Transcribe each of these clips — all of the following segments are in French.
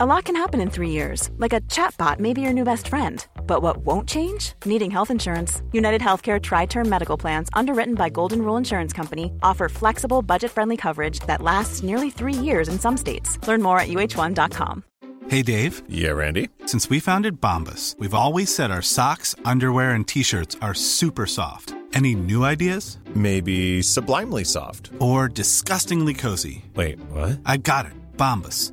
A lot can happen in three years, like a chatbot may be your new best friend. But what won't change? Needing health insurance. United Healthcare Tri Term Medical Plans, underwritten by Golden Rule Insurance Company, offer flexible, budget friendly coverage that lasts nearly three years in some states. Learn more at uh1.com. Hey, Dave. Yeah, Randy. Since we founded Bombus, we've always said our socks, underwear, and t shirts are super soft. Any new ideas? Maybe sublimely soft. Or disgustingly cozy. Wait, what? I got it. Bombus.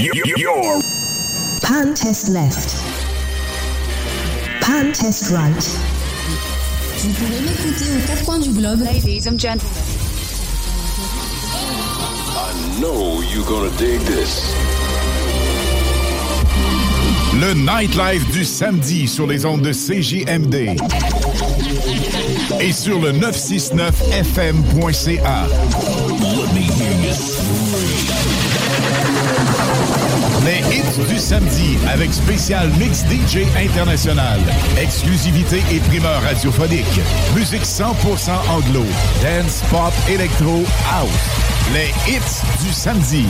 Your Pan test left. Pan test right. Vous pouvez m'écouter aux quatre coins du globe. Ladies and gentlemen. I know you're gonna dig this. Le nightlife du samedi sur les ondes de CJMD et sur le 969fm.ca. Les hits du samedi avec spécial mix DJ international. Exclusivité et primeur radiophonique. Musique 100% anglo. Dance, pop, électro, house. Les hits du samedi.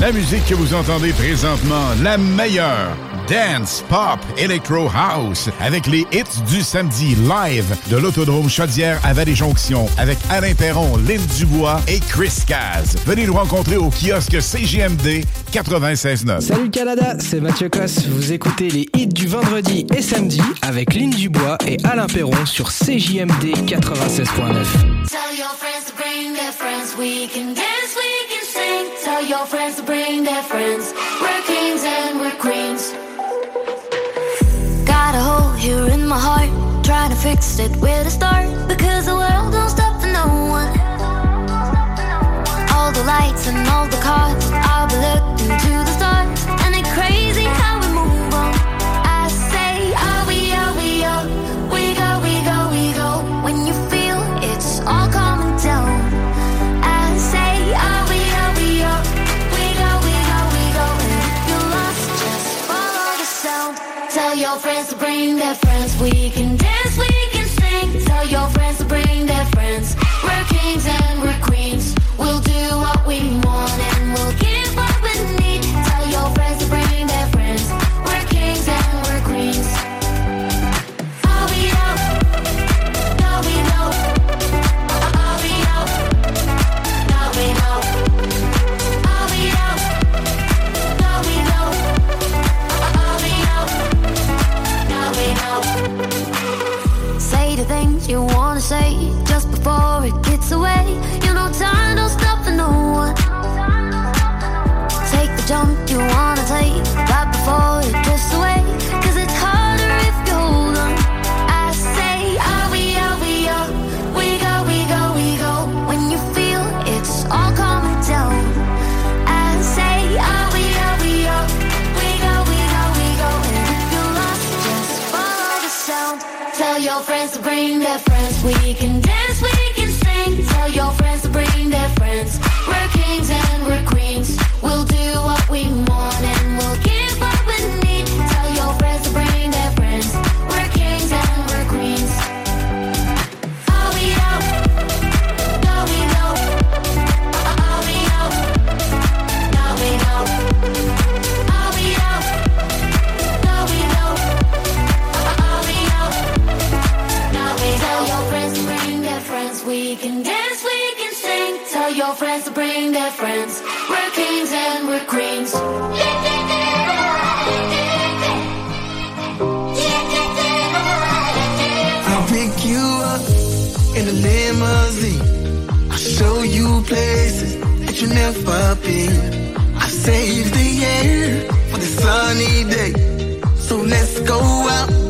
La musique que vous entendez présentement, la meilleure. Dance, pop, electro house avec les hits du samedi live de l'Autodrome Chaudière à Vallée-Jonction avec Alain Perron, Lynn Dubois et Chris Caz. Venez nous rencontrer au kiosque CGMD 96.9. Salut Canada, c'est Mathieu Cosse. Vous écoutez les hits du vendredi et samedi avec Lynn Dubois et Alain Perron sur CJMD 96.9. Tell your friends to bring their friends. We can dance, we can sing. Tell your friends to bring their friends. We're kings and we're queens. Heart. Trying to fix it where to start. Because the world don't stop for no one. All the lights and all the cars. I'll be looking to the friends to bring their friends. We can dance, we can sing. Tell your friends to bring their friends. places that you never been. I saved the air for the sunny day. So let's go out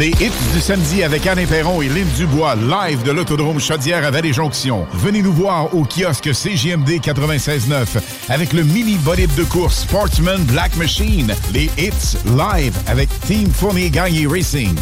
Les hits du samedi avec Anne Perron et Lynn Dubois, live de l'autodrome Chaudière à Vallée-Jonction. Venez nous voir au kiosque CJMD 96.9 avec le mini bolide de course Sportsman Black Machine. Les hits live avec Team Fournier Gagné Racing.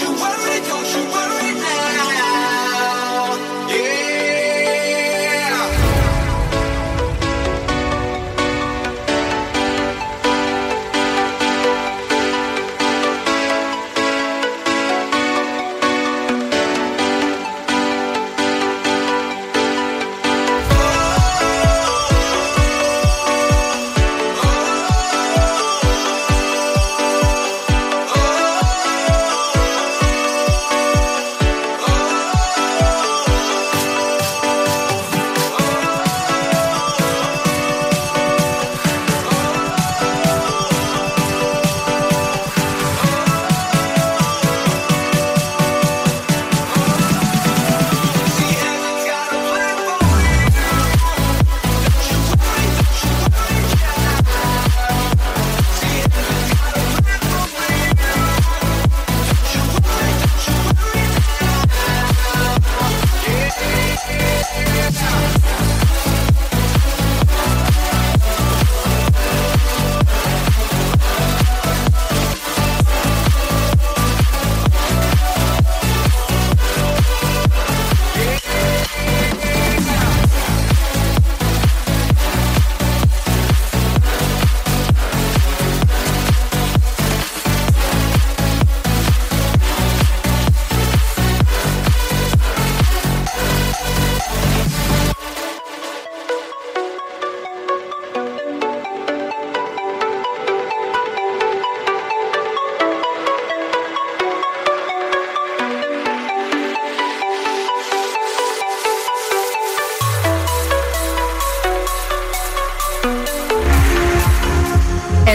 you worry.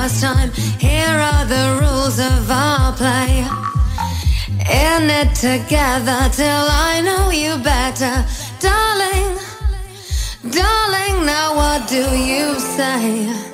last time. Here are the rules of our play. In it together till I know you better, darling. Darling, now what do you say?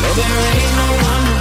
There ain't no one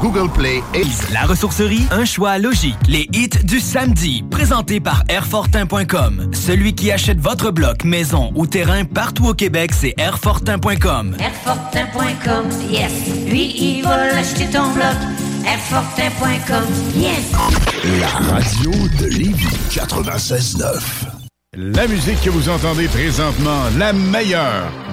Google Play et... La ressourcerie, un choix logique. Les hits du samedi, présentés par Airfortin.com. Celui qui achète votre bloc, maison ou terrain partout au Québec, c'est Airfortin.com. Airfortin.com, yes. Lui, il va l'acheter ton bloc. Airfortin.com, yes. La radio de Lévis 96.9. La musique que vous entendez présentement, la meilleure.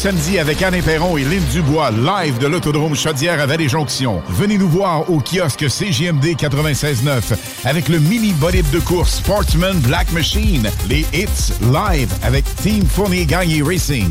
samedi avec Anne Perron et Lynn Dubois, live de l'Autodrome Chaudière à Vallée-Jonction. Venez nous voir au kiosque CGMD 96.9 avec le mini bolide de course Sportsman Black Machine. Les hits live avec Team Fournier Gagné Racing.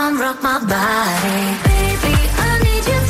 Come rock my body? Baby, I need you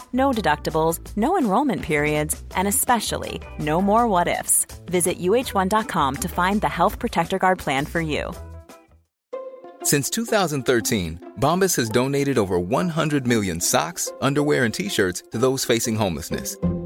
No deductibles, no enrollment periods, and especially no more what ifs. Visit uh1.com to find the Health Protector Guard plan for you. Since 2013, Bombas has donated over 100 million socks, underwear, and t-shirts to those facing homelessness.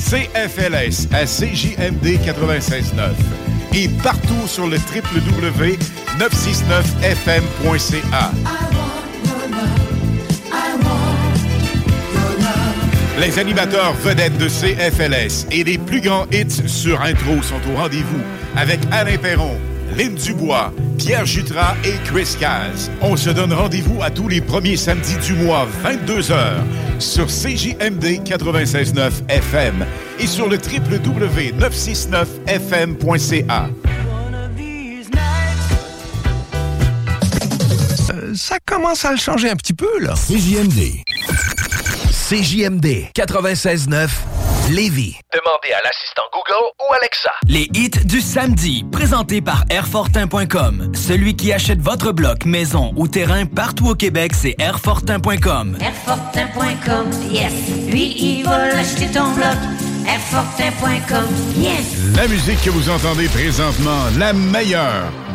CFLS à CJMD 96.9 et partout sur le www.969fm.ca. Les animateurs vedettes de CFLS et les plus grands hits sur intro sont au rendez-vous avec Alain Perron, Lynn Dubois, Pierre Jutras et Chris Caz. On se donne rendez-vous à tous les premiers samedis du mois, 22h, sur CJMD 96.9 FM et sur le www.969fm.ca. Euh, ça commence à le changer un petit peu, là. CJMD. CJMD 96.9 Lévis. Demandez à l'assistant Google ou Alexa. Les hits du samedi, présentés par Airfortin.com. Celui qui achète votre bloc, maison ou terrain partout au Québec, c'est Airfortin.com. Airfortin.com, yes. Lui, il va l'acheter ton bloc. Airfortin.com, yes. La musique que vous entendez présentement, la meilleure.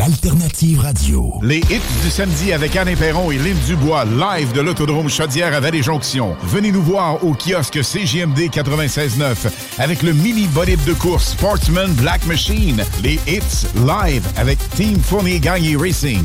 L'alternative radio. Les hits du samedi avec Anne Perron et Lynn Dubois, live de l'Autodrome Chaudière à Vallée-Jonction. Venez nous voir au kiosque CGMD 96.9 avec le mini bolide de course Sportsman Black Machine. Les hits live avec Team Fournier Gagné Racing.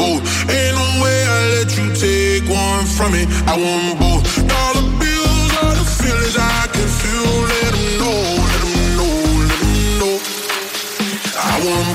want. Ain't no way I let you take one from me. I want both. Dollar bills are the feelings I can feel. Let know, let know, let know. I want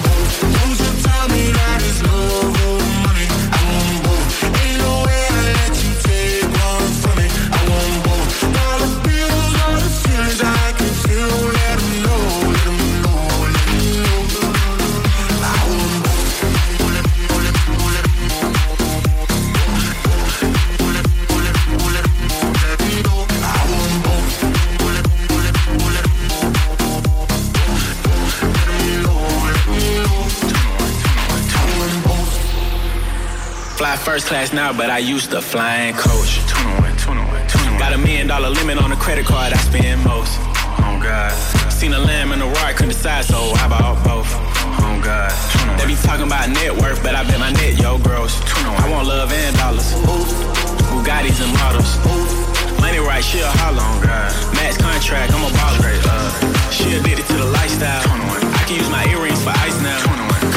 first class now, but I used to fly flying coach. Got a million dollar limit on the credit card I spend most. Oh God. Seen a lamb and a roar, couldn't decide, so I bought both. Oh God. They be talking about net worth, but I bet my net yo gross. I want love and dollars. Bugattis and models. Money right, she a holler on God. Max contract, I'm a baller. Straight up. She addicted to the lifestyle. I can use my earrings for ice now.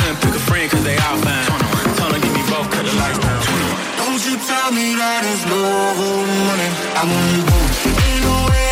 Couldn't pick a friend cause they all fine. Told her give me both, cut the lights down. Don't you tell me that it's love or money. I. Ain't no way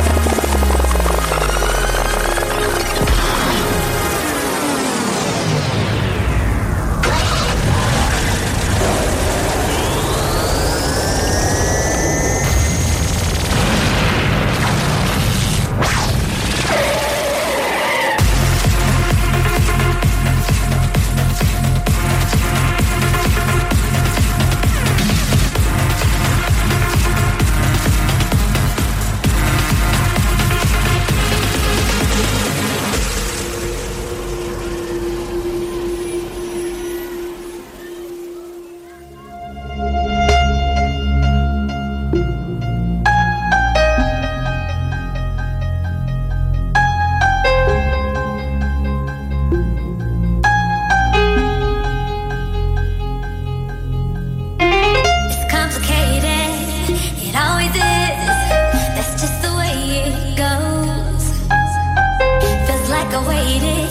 waiting